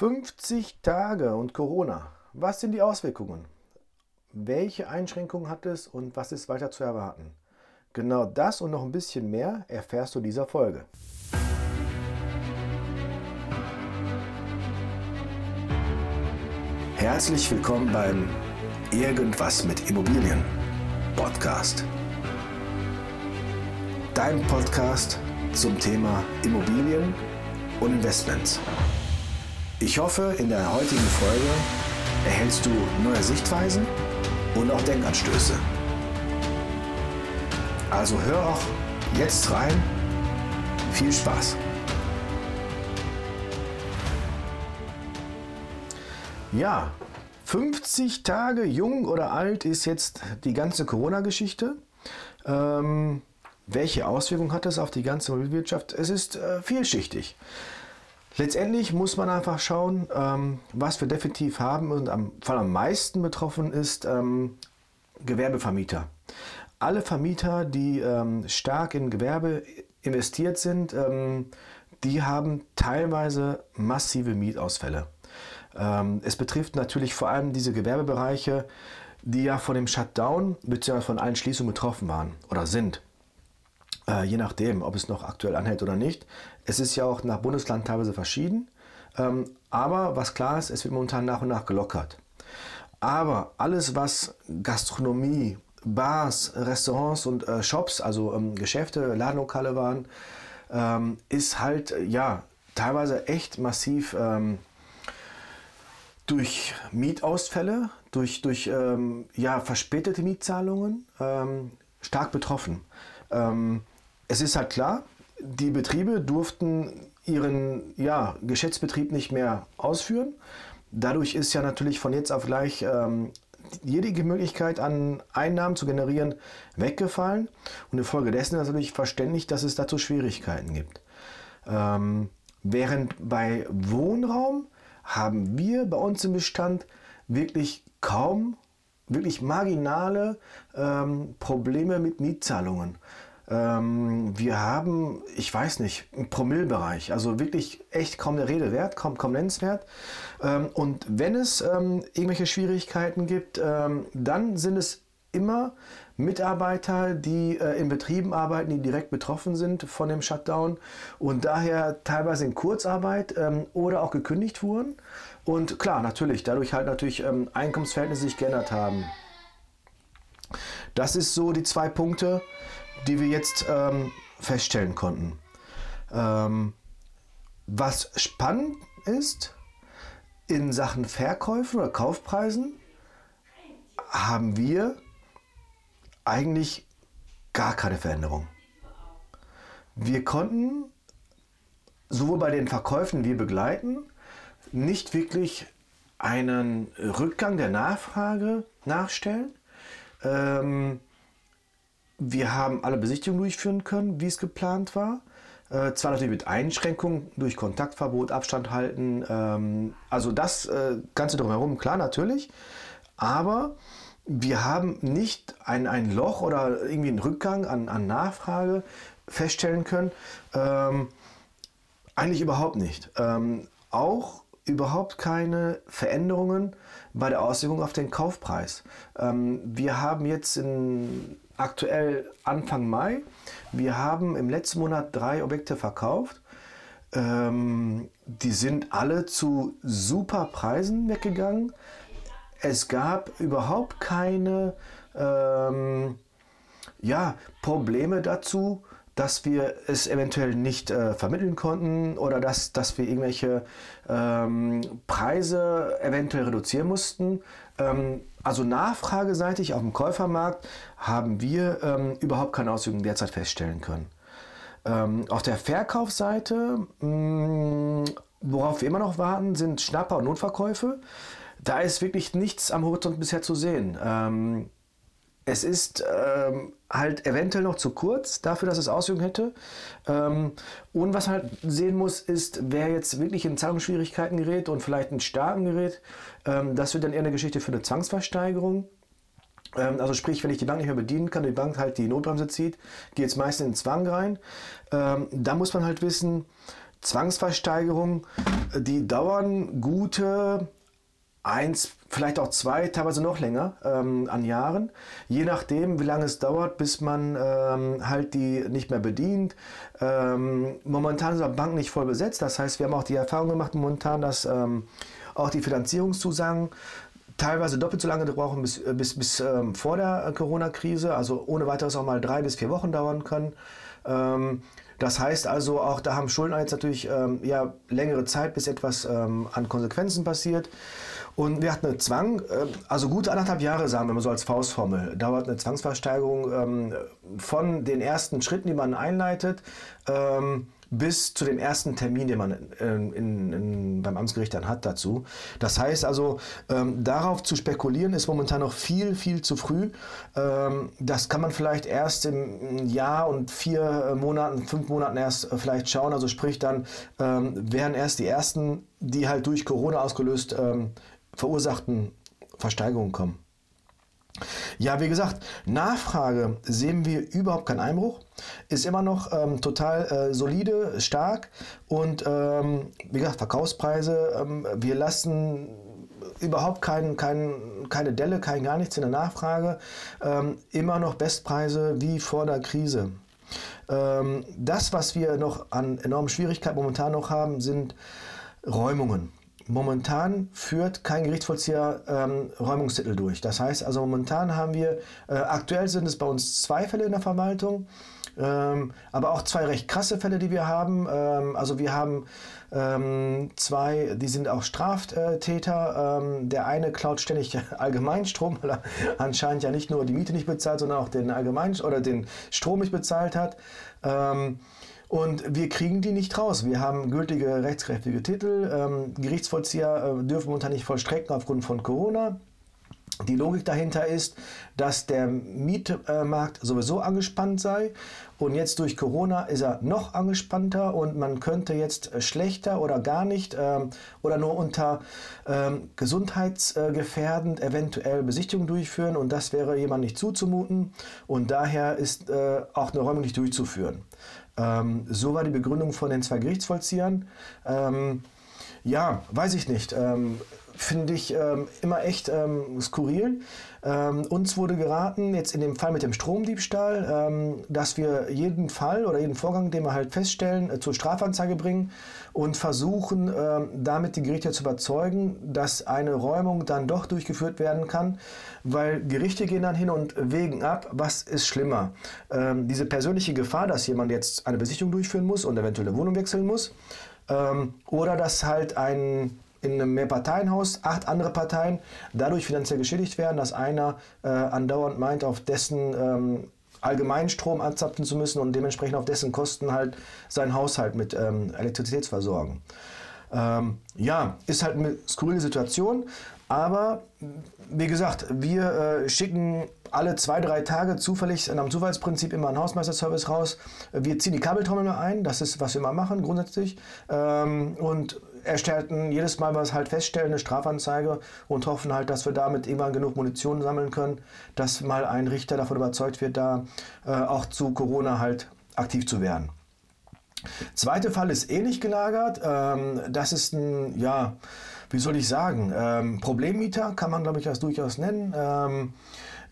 50 Tage und Corona. Was sind die Auswirkungen? Welche Einschränkungen hat es und was ist weiter zu erwarten? Genau das und noch ein bisschen mehr erfährst du in dieser Folge. Herzlich willkommen beim Irgendwas mit Immobilien Podcast. Dein Podcast zum Thema Immobilien und Investments. Ich hoffe, in der heutigen Folge erhältst du neue Sichtweisen und auch Denkanstöße. Also hör auch jetzt rein. Viel Spaß! Ja, 50 Tage jung oder alt ist jetzt die ganze Corona-Geschichte. Ähm, welche Auswirkungen hat das auf die ganze Wirtschaft? Es ist äh, vielschichtig. Letztendlich muss man einfach schauen, ähm, was wir definitiv haben und am Fall am meisten betroffen ist ähm, Gewerbevermieter. Alle Vermieter, die ähm, stark in Gewerbe investiert sind, ähm, die haben teilweise massive Mietausfälle. Ähm, es betrifft natürlich vor allem diese Gewerbebereiche, die ja von dem Shutdown bzw. von allen Schließungen betroffen waren oder sind. Äh, je nachdem, ob es noch aktuell anhält oder nicht. Es ist ja auch nach Bundesland teilweise verschieden. Ähm, aber was klar ist, es wird momentan nach und nach gelockert. Aber alles, was Gastronomie, Bars, Restaurants und äh, Shops, also ähm, Geschäfte, Ladenlokale waren, ähm, ist halt ja teilweise echt massiv ähm, durch Mietausfälle, durch, durch ähm, ja, verspätete Mietzahlungen ähm, stark betroffen. Ähm, es ist halt klar, die Betriebe durften ihren ja, Geschäftsbetrieb nicht mehr ausführen. Dadurch ist ja natürlich von jetzt auf gleich ähm, jede Möglichkeit an Einnahmen zu generieren weggefallen. Und infolgedessen ist natürlich verständlich, dass es dazu Schwierigkeiten gibt. Ähm, während bei Wohnraum haben wir bei uns im Bestand wirklich kaum, wirklich marginale ähm, Probleme mit Mietzahlungen. Ähm, wir haben, ich weiß nicht, einen Promillbereich, also wirklich echt kaum der Rede wert, kaum, kaum nennenswert. Ähm, und wenn es ähm, irgendwelche Schwierigkeiten gibt, ähm, dann sind es immer Mitarbeiter, die äh, in Betrieben arbeiten, die direkt betroffen sind von dem Shutdown und daher teilweise in Kurzarbeit ähm, oder auch gekündigt wurden. Und klar, natürlich, dadurch halt natürlich ähm, Einkommensverhältnisse sich geändert haben. Das ist so die zwei Punkte, die wir jetzt ähm, feststellen konnten. Ähm, was spannend ist, in Sachen Verkäufen oder Kaufpreisen haben wir eigentlich gar keine Veränderung. Wir konnten sowohl bei den Verkäufen, die wir begleiten, nicht wirklich einen Rückgang der Nachfrage nachstellen. Ähm, wir haben alle Besichtigungen durchführen können, wie es geplant war. Äh, zwar natürlich mit Einschränkungen durch Kontaktverbot, Abstand halten, ähm, also das äh, Ganze drumherum, klar natürlich. Aber wir haben nicht ein, ein Loch oder irgendwie einen Rückgang an, an Nachfrage feststellen können. Ähm, eigentlich überhaupt nicht. Ähm, auch überhaupt keine Veränderungen bei der Auswirkung auf den Kaufpreis. Ähm, wir haben jetzt in aktuell Anfang Mai. Wir haben im letzten Monat drei Objekte verkauft. Ähm, die sind alle zu super Preisen weggegangen. Es gab überhaupt keine ähm, ja, Probleme dazu, dass wir es eventuell nicht äh, vermitteln konnten oder dass, dass wir irgendwelche ähm, Preise eventuell reduzieren mussten. Ähm, also nachfrageseitig auf dem Käufermarkt haben wir ähm, überhaupt keine Auswirkungen derzeit feststellen können. Ähm, auf der Verkaufsseite, mh, mm, worauf wir immer noch warten, sind Schnapper- und Notverkäufe. Da ist wirklich nichts am Horizont bisher zu sehen. Es ist ähm, halt eventuell noch zu kurz dafür, dass es Auswirkungen hätte. Ähm, und was man halt sehen muss, ist, wer jetzt wirklich in Zahlungsschwierigkeiten gerät und vielleicht in Starken gerät, ähm, das wird dann eher eine Geschichte für eine Zwangsversteigerung. Ähm, also sprich, wenn ich die Bank nicht mehr bedienen kann, die Bank halt die Notbremse zieht, geht es meistens in den Zwang rein. Ähm, da muss man halt wissen, Zwangsversteigerungen, die dauern gute eins, vielleicht auch zwei, teilweise noch länger ähm, an Jahren, je nachdem, wie lange es dauert, bis man ähm, halt die nicht mehr bedient. Ähm, momentan sind Banken nicht voll besetzt, das heißt, wir haben auch die Erfahrung gemacht momentan, dass ähm, auch die Finanzierungszusagen teilweise doppelt so lange brauchen bis, äh, bis, bis ähm, vor der Corona-Krise, also ohne weiteres auch mal drei bis vier Wochen dauern können. Ähm, das heißt also, auch da haben Schulden jetzt natürlich ähm, ja, längere Zeit, bis etwas ähm, an Konsequenzen passiert. Und wir hatten eine Zwang, äh, also gute anderthalb Jahre, sagen wir mal so als Faustformel, dauert eine Zwangsversteigerung ähm, von den ersten Schritten, die man einleitet, ähm, bis zu dem ersten Termin, den man in, in, beim Amtsgericht dann hat dazu. Das heißt also, ähm, darauf zu spekulieren ist momentan noch viel, viel zu früh. Das kann man vielleicht erst im Jahr und vier Monaten, fünf Monaten erst äh, vielleicht schauen. Also sprich dann wären erst die ersten, die halt durch Corona ausgelöst verursachten Versteigerungen kommen. Ja, wie gesagt, Nachfrage sehen wir überhaupt keinen Einbruch, ist immer noch ähm, total äh, solide, stark und ähm, wie gesagt, Verkaufspreise, ähm, wir lassen überhaupt kein, kein, keine Delle, kein gar nichts in der Nachfrage, ähm, immer noch Bestpreise wie vor der Krise. Ähm, das, was wir noch an enormen Schwierigkeiten momentan noch haben, sind Räumungen. Momentan führt kein Gerichtsvollzieher ähm, Räumungstitel durch. Das heißt also, momentan haben wir, äh, aktuell sind es bei uns zwei Fälle in der Verwaltung, ähm, aber auch zwei recht krasse Fälle, die wir haben. Ähm, also wir haben ähm, zwei, die sind auch Straftäter. Ähm, der eine klaut ständig Allgemeinstrom, weil er anscheinend ja nicht nur die Miete nicht bezahlt, sondern auch den Allgemein oder den Strom nicht bezahlt hat. Und wir kriegen die nicht raus. Wir haben gültige rechtskräftige Titel. Ähm, Gerichtsvollzieher äh, dürfen momentan nicht vollstrecken aufgrund von Corona. Die Logik dahinter ist, dass der Mietmarkt sowieso angespannt sei und jetzt durch Corona ist er noch angespannter und man könnte jetzt schlechter oder gar nicht ähm, oder nur unter ähm, gesundheitsgefährdend eventuell Besichtigungen durchführen und das wäre jemand nicht zuzumuten und daher ist äh, auch eine Räumung nicht durchzuführen. Ähm, so war die Begründung von den zwei Gerichtsvollziehern. Ähm, ja, weiß ich nicht. Ähm, Finde ich ähm, immer echt ähm, skurril. Ähm, uns wurde geraten, jetzt in dem Fall mit dem Stromdiebstahl, dass wir jeden Fall oder jeden Vorgang, den wir halt feststellen, äh, zur Strafanzeige bringen und versuchen, damit die Gerichte zu überzeugen, dass eine Räumung dann doch durchgeführt werden kann, weil Gerichte gehen dann hin und wägen ab, was ist schlimmer. Ähm, diese persönliche Gefahr, dass jemand jetzt eine Besichtigung durchführen muss und eventuell Wohnung wechseln muss, ähm, oder dass halt ein in einem Mehrparteienhaus acht andere Parteien dadurch finanziell geschädigt werden, dass einer äh, andauernd meint, auf dessen ähm, Allgemeinstrom anzapfen zu müssen und dementsprechend auf dessen Kosten halt seinen Haushalt mit ähm, Elektrizität versorgen. Ähm, ja, ist halt eine skurrile Situation, aber wie gesagt, wir äh, schicken alle zwei, drei Tage zufällig nach dem Zufallsprinzip immer einen Hausmeisterservice raus. Wir ziehen die Kabeltrommel ein, das ist, was wir immer machen grundsätzlich. Ähm, und erstellten jedes Mal, was halt feststellen, eine Strafanzeige und hoffen halt, dass wir damit irgendwann genug Munition sammeln können, dass mal ein Richter davon überzeugt wird, da äh, auch zu Corona halt aktiv zu werden. Zweiter Fall ist ähnlich gelagert. Ähm, das ist ein, ja, wie soll ich sagen, ähm, Problemmieter kann man, glaube ich, das durchaus nennen. Ähm,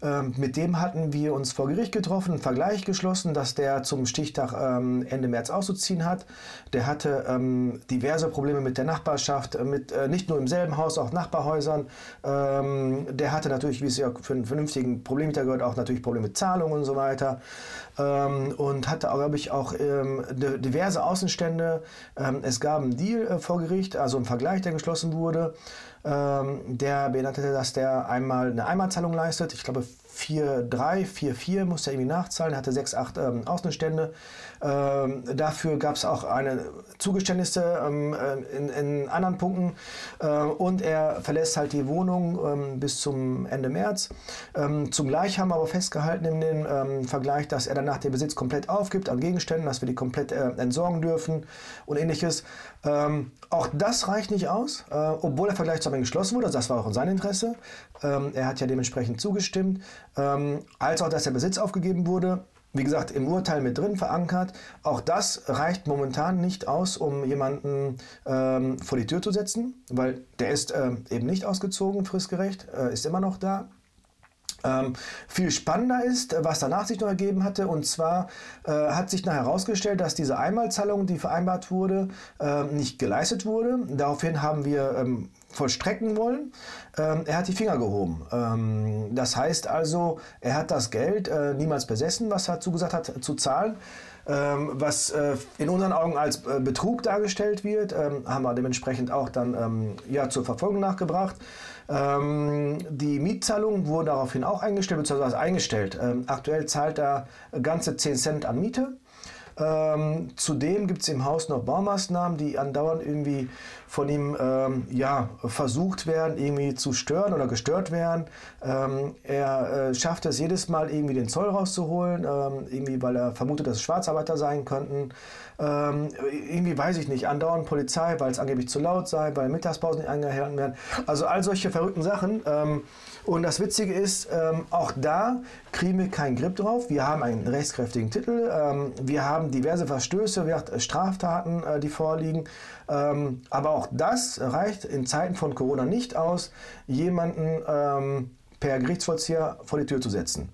ähm, mit dem hatten wir uns vor Gericht getroffen, einen Vergleich geschlossen, dass der zum Stichtag ähm, Ende März auszuziehen hat. Der hatte ähm, diverse Probleme mit der Nachbarschaft, äh, mit äh, nicht nur im selben Haus, auch Nachbarhäusern. Ähm, der hatte natürlich, wie es ja für einen vernünftigen Problemmieter gehört, auch natürlich Probleme mit Zahlungen und so weiter. Ähm, und hatte, glaube ich, auch ähm, diverse Außenstände. es gab einen Deal äh, vor Gericht, also ein Vergleich, der geschlossen wurde der beinhaltete, dass der einmal eine Einmalzahlung leistet. Ich glaube 4,3, 4,4 musste er irgendwie nachzahlen. Hatte 6, 8 ähm, Außenstände. Ähm, dafür gab es auch eine Zugeständnisse ähm, äh, in, in, anderen Punkten. Äh, und er verlässt halt die Wohnung ähm, bis zum Ende März. Ähm, zugleich haben wir aber festgehalten in dem ähm, Vergleich, dass er danach den Besitz komplett aufgibt an Gegenständen, dass wir die komplett äh, entsorgen dürfen und ähnliches. Auch das reicht nicht aus, äh, obwohl der Vergleich zusammen geschlossen wurde. Das war auch in seinem Interesse. er hat ja dementsprechend zugestimmt. Als auch, dass der Besitz aufgegeben wurde. wie gesagt, im Urteil mit drin verankert. Auch das reicht momentan nicht aus, um jemanden ähm, vor die Tür zu setzen, weil der ist ähm, eben nicht ausgezogen, fristgerecht, äh, ist immer noch da. Ähm, viel spannender ist, was danach sich noch ergeben hatte, und zwar äh, hat sich nachher herausgestellt, dass diese Einmalzahlung, die vereinbart wurde, äh, nicht geleistet wurde. Daraufhin haben wir ähm, vollstrecken wollen. Ähm, er hat die Finger gehoben. Ähm, das heißt also, er hat das Geld äh, niemals besessen, was er zugesagt hat zu zahlen. Ähm, was äh, in unseren Augen als äh, Betrug dargestellt wird, ähm, haben wir dementsprechend auch dann ähm, ja, zur Verfolgung nachgebracht. Ähm, die Mietzahlung wurde daraufhin auch eingestellt, beziehungsweise eingestellt. aktuell zahlt er ganze 10 Cent an Miete. Ähm, zudem gibt es im Haus noch Baumaßnahmen, die andauernd irgendwie von ihm ähm, ja, versucht werden, irgendwie zu stören oder gestört werden. Ähm, er äh, schafft es jedes Mal irgendwie den Zoll rauszuholen, ähm, irgendwie weil er vermutet, dass es Schwarzarbeiter sein könnten. Ähm, irgendwie weiß ich nicht, andauernd Polizei, weil es angeblich zu laut sei, weil Mittagspausen nicht eingehalten werden. Also all solche verrückten Sachen. Ähm, und das Witzige ist, ähm, auch da kriegen wir keinen Grip drauf. Wir haben einen rechtskräftigen Titel, wir haben diverse Verstöße, Straftaten, äh, die vorliegen. Aber auch das reicht in Zeiten von Corona nicht aus, jemanden ähm, per Gerichtsvollzieher vor die Tür zu setzen.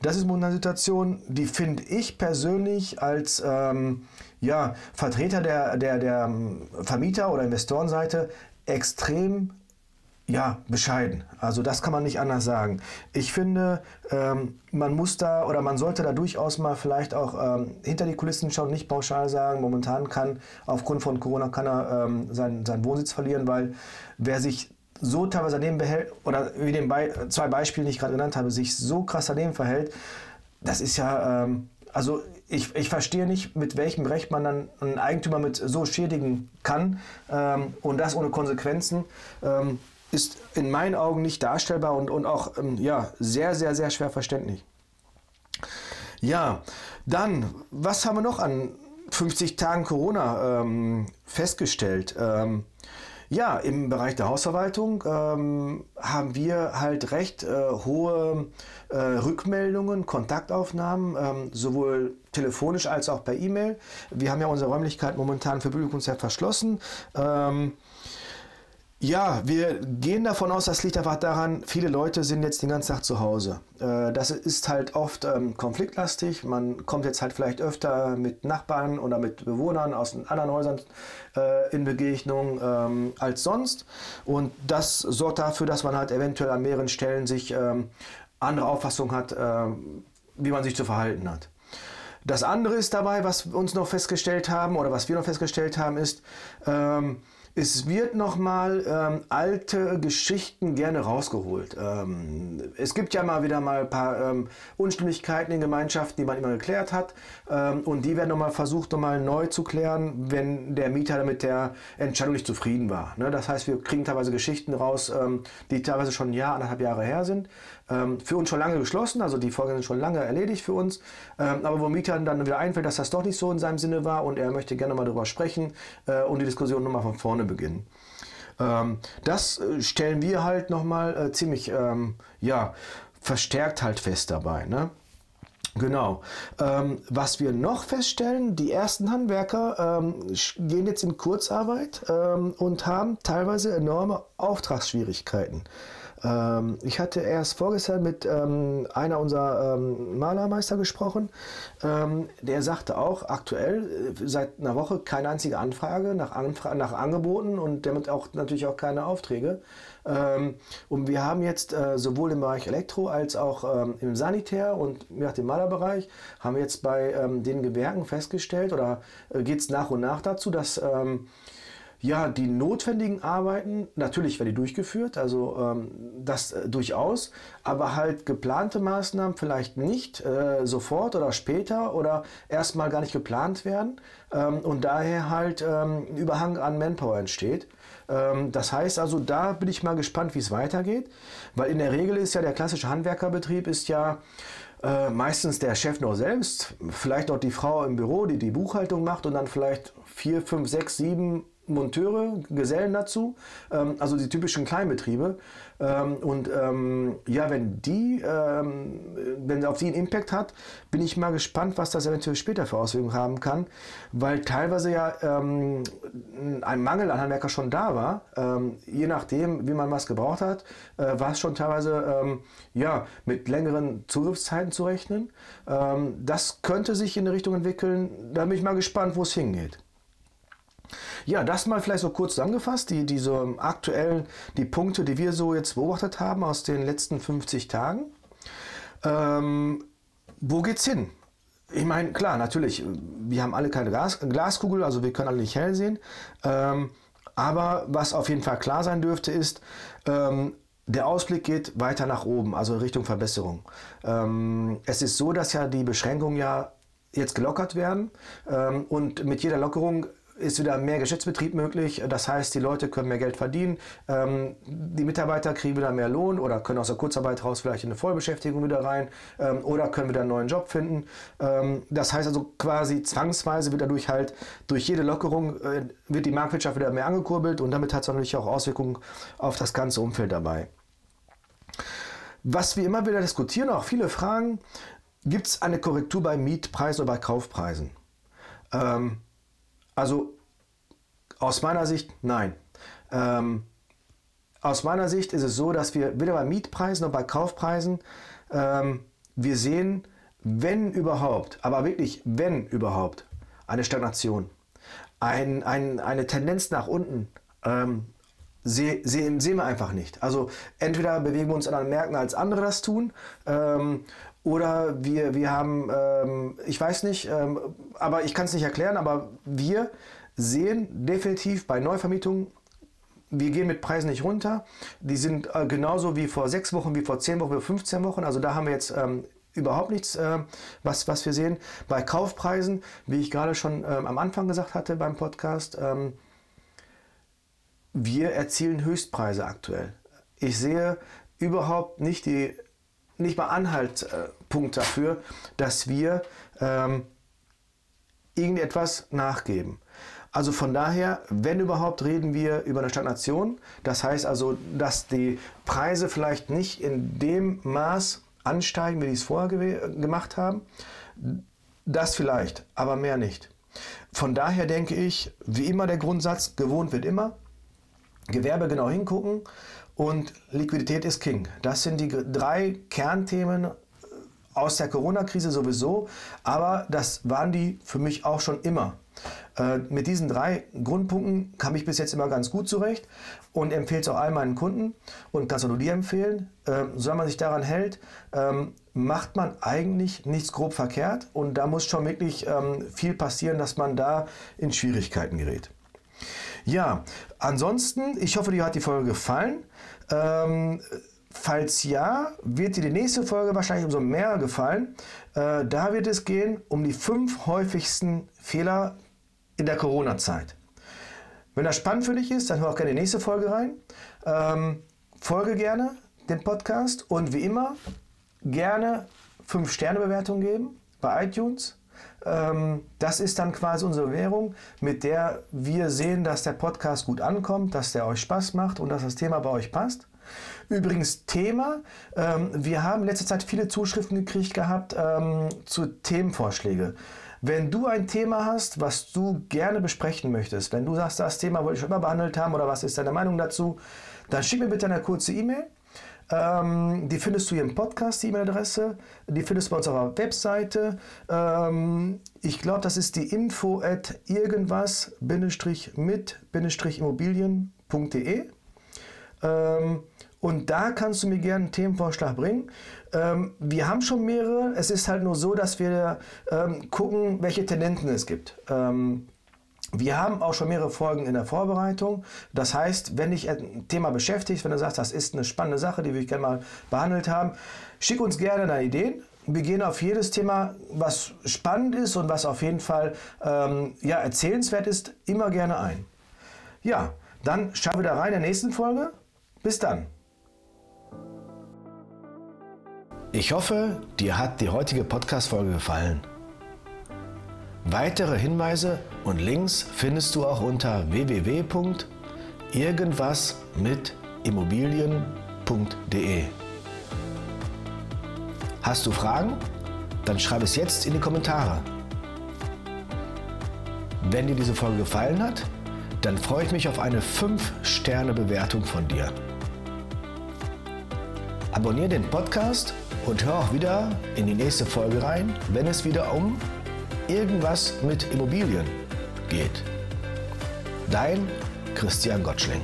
Das ist eine Situation, die finde ich persönlich als ähm, ja, Vertreter der, der, der ähm, Vermieter- oder Investorenseite extrem ja, bescheiden. Also das kann man nicht anders sagen. Ich finde, ähm, man muss da oder man sollte da durchaus mal vielleicht auch ähm, hinter die Kulissen schauen, nicht pauschal sagen, momentan kann aufgrund von Corona kann er ähm, seinen, seinen Wohnsitz verlieren, weil wer sich so teilweise daneben behält, oder wie den Be zwei Beispielen, die ich gerade genannt habe, sich so krass daneben verhält, das ist ja, ähm, also ich, ich verstehe nicht, mit welchem Recht man dann einen Eigentümer mit so schädigen kann ähm, und das ohne Konsequenzen. Ist in meinen Augen nicht darstellbar und, und auch ähm, ja, sehr, sehr, sehr schwer verständlich. Ja, dann, was haben wir noch an 50 Tagen Corona ähm, festgestellt? Ähm, ja, im Bereich der Hausverwaltung ähm, haben wir halt recht äh, hohe äh, Rückmeldungen, Kontaktaufnahmen, ähm, sowohl telefonisch als auch per E-Mail. Wir haben ja unsere Räumlichkeit momentan für Publikumszeug verschlossen. Ähm, ja, wir gehen davon aus, das liegt einfach daran, viele Leute sind jetzt den ganzen Tag zu Hause. Äh, das ist halt oft ähm, konfliktlastig. Man kommt jetzt halt vielleicht öfter mit Nachbarn oder mit Bewohnern aus anderen Häusern äh, in Begegnung ähm, als sonst. Und das sorgt dafür, dass man halt eventuell an mehreren Stellen sich ähm, andere Auffassung hat, wie man sich zu verhalten hat. Das andere ist dabei, was wir uns noch festgestellt haben oder was wir noch festgestellt haben, ist, es wird nochmal ähm, alte Geschichten gerne rausgeholt. Ähm, es gibt ja mal wieder mal ein paar ähm, Unstimmigkeiten in Gemeinschaften, die man immer geklärt hat. Ähm, und die werden nochmal versucht, nochmal neu zu klären, wenn der Mieter mit der Entscheidung nicht zufrieden war. Ne? Das heißt, wir kriegen teilweise Geschichten raus, ähm, die teilweise schon ein Jahr, anderthalb Jahre her sind. Ähm, für uns schon lange geschlossen, also die Folgen sind schon lange erledigt für uns. aber wo Mieter dann wieder einfällt, dass das doch nicht so in seinem Sinne war und er möchte gerne mal darüber sprechen äh, und die Diskussion nochmal von vorne vorne beginnen. Ähm, das äh, stellen wir halt nochmal äh, ziemlich ähm, ja, verstärkt halt fest dabei. Ne? Genau. Ähm, was wir noch feststellen, die ersten Handwerker ähm, gehen jetzt in Kurzarbeit ähm, und haben teilweise enorme Auftragsschwierigkeiten. Ähm, ich hatte erst vorgestern mit ähm, einer unserer ähm, Malermeister gesprochen. Ähm, der sagte auch aktuell äh, seit einer Woche keine einzige Anfrage nach, Anfra nach Angeboten und damit auch natürlich auch keine Aufträge. Ähm, und wir haben jetzt äh, sowohl im Bereich Elektro als auch ähm, im Sanitär und nach dem Malerbereich haben wir jetzt bei den Gewerken festgestellt oder äh, geht es nach und nach dazu, dass ja, die notwendigen Arbeiten, natürlich werden die durchgeführt, also ähm, das äh, durchaus, aber halt geplante Maßnahmen vielleicht nicht äh, sofort oder später oder erstmal gar nicht geplant werden ähm, und daher halt ähm, ein Überhang an Manpower entsteht. Ähm, das heißt also, da bin ich mal gespannt, wie es weitergeht, weil in der Regel ist ja der klassische Handwerkerbetrieb ist ja äh, meistens der Chef noch selbst, vielleicht auch die Frau im Büro, die die Buchhaltung macht und dann vielleicht vier, fünf, sechs, sieben Monteure, Gesellen dazu, ähm, also die typischen Kleinbetriebe. Ähm, und ähm, ja, wenn die, ähm, wenn auf die einen Impact hat, bin ich mal gespannt, was das eventuell später für Auswirkungen haben kann, weil teilweise ja ähm, ein Mangel an Handwerker schon da war. Ähm, je nachdem, wie man was gebraucht hat, äh, war es schon teilweise ja, mit längeren Zugriffszeiten zu rechnen. das könnte sich in eine Richtung entwickeln, da bin ich mal gespannt, wo es hingeht. Ja, das mal vielleicht so kurz zusammengefasst, die, diese aktuellen, die Punkte, die wir so jetzt beobachtet haben aus den letzten 50 Tagen. Ähm, wo geht's hin? Ich meine, klar, natürlich, wir haben alle keine Glas, Glaskugel, also wir können alle nicht hell sehen. Ähm, aber was auf jeden Fall klar sein dürfte, ist, ähm, der Ausblick geht weiter nach oben, also Richtung Verbesserung. Ähm, es ist so, dass ja die Beschränkungen ja jetzt gelockert werden ähm, und mit jeder Lockerung ist wieder mehr Geschäftsbetrieb möglich. Das heißt, die Leute können mehr Geld verdienen. Ähm, die Mitarbeiter kriegen wieder mehr Lohn oder können aus der Kurzarbeit raus vielleicht in eine Vollbeschäftigung wieder rein ähm, oder können wieder einen neuen Job finden. Ähm, das heißt also quasi zwangsweise wieder durch halt durch jede Lockerung äh, wird die Marktwirtschaft wieder mehr angekurbelt und damit hat es natürlich auch Auswirkungen auf das ganze Umfeld dabei. Was wir immer wieder diskutieren, auch viele fragen, gibt es eine Korrektur bei Mietpreisen oder bei Kaufpreisen? Also aus meiner Sicht nein. Ähm, aus meiner Sicht ist es so, dass wir weder bei Mietpreisen noch bei Kaufpreisen, ähm, wir sehen, wenn überhaupt, aber wirklich wenn überhaupt, eine Stagnation, ein, ein, eine Tendenz nach unten, ähm, sehen seh, seh wir einfach nicht. Also entweder bewegen wir uns an anderen Märkten, als andere das tun, ähm, oder wir, wir haben, ähm, ich weiß nicht, ähm, aber ich kann es nicht erklären, aber wir sehen definitiv bei Neuvermietungen, wir gehen mit Preisen nicht runter. Die sind äh, genauso wie vor sechs Wochen, wie vor zehn Wochen, wie vor 15 Wochen. Also da haben wir jetzt ähm, überhaupt nichts, äh, was, was wir sehen. Bei Kaufpreisen, wie ich gerade schon ähm, am Anfang gesagt hatte beim Podcast, ähm, wir erzielen Höchstpreise aktuell. Ich sehe überhaupt nicht die nicht mal Anhaltspunkt dafür, dass wir ähm, irgendetwas nachgeben. Also von daher, wenn überhaupt, reden wir über eine Stagnation. Das heißt also, dass die Preise vielleicht nicht in dem Maß ansteigen, wie die es vorher ge gemacht haben. Das vielleicht, aber mehr nicht. Von daher denke ich, wie immer der Grundsatz, gewohnt wird immer. Gewerbe genau hingucken und Liquidität ist King. Das sind die drei Kernthemen aus der Corona-Krise sowieso, aber das waren die für mich auch schon immer. Äh, mit diesen drei Grundpunkten kam ich bis jetzt immer ganz gut zurecht und empfehle es auch all meinen Kunden und kann es auch nur dir empfehlen. Äh, solange man sich daran hält, ähm, macht man eigentlich nichts grob verkehrt und da muss schon wirklich ähm, viel passieren, dass man da in Schwierigkeiten gerät. Ja, ansonsten, ich hoffe, dir hat die Folge gefallen. Ähm, falls ja, wird dir die nächste Folge wahrscheinlich umso mehr gefallen. Äh, da wird es gehen um die fünf häufigsten Fehler in der Corona-Zeit. Wenn das spannend für dich ist, dann hör auch gerne die nächste Folge rein. Ähm, folge gerne den Podcast und wie immer gerne 5-Sterne-Bewertung geben bei iTunes. Ähm, das ist dann quasi unsere Währung, mit der wir sehen, dass der Podcast gut ankommt, dass der euch Spaß macht und dass das Thema bei euch passt. Übrigens Thema, ähm, wir haben in letzter Zeit viele Zuschriften gekriegt gehabt ähm, zu Themenvorschläge. Wenn du ein Thema hast, was du gerne besprechen möchtest, wenn du sagst, das Thema wollte ich schon immer behandelt haben oder was ist deine Meinung dazu, dann schick mir bitte eine kurze E-Mail ähm, die findest du hier im Podcast, die E-Mail-Adresse. Die findest du bei unserer Webseite. Ähm, ich glaube, das ist die info at irgendwas-mit-immobilien.de. Ähm, und da kannst du mir gerne einen Themenvorschlag bringen. Ähm, wir haben schon mehrere. Es ist halt nur so, dass wir ähm, gucken, welche Tendenzen es gibt. Ähm, wir haben auch schon mehrere Folgen in der Vorbereitung. Das heißt, wenn dich ein Thema beschäftigt, wenn du sagst, das ist eine spannende Sache, die ich gerne mal behandelt haben, schick uns gerne deine Ideen. Wir gehen auf jedes Thema, was spannend ist und was auf jeden Fall ähm, ja, erzählenswert ist, immer gerne ein. Ja, dann schauen wir da rein in der nächsten Folge. Bis dann. Ich hoffe, dir hat die heutige Podcast-Folge gefallen. Weitere Hinweise und Links findest du auch unter www.irgendwasmitimmobilien.de. Hast du Fragen? Dann schreib es jetzt in die Kommentare. Wenn dir diese Folge gefallen hat, dann freue ich mich auf eine 5-Sterne-Bewertung von dir. Abonnier den Podcast und hör auch wieder in die nächste Folge rein, wenn es wieder um irgendwas mit Immobilien geht. Dein Christian Gottschling.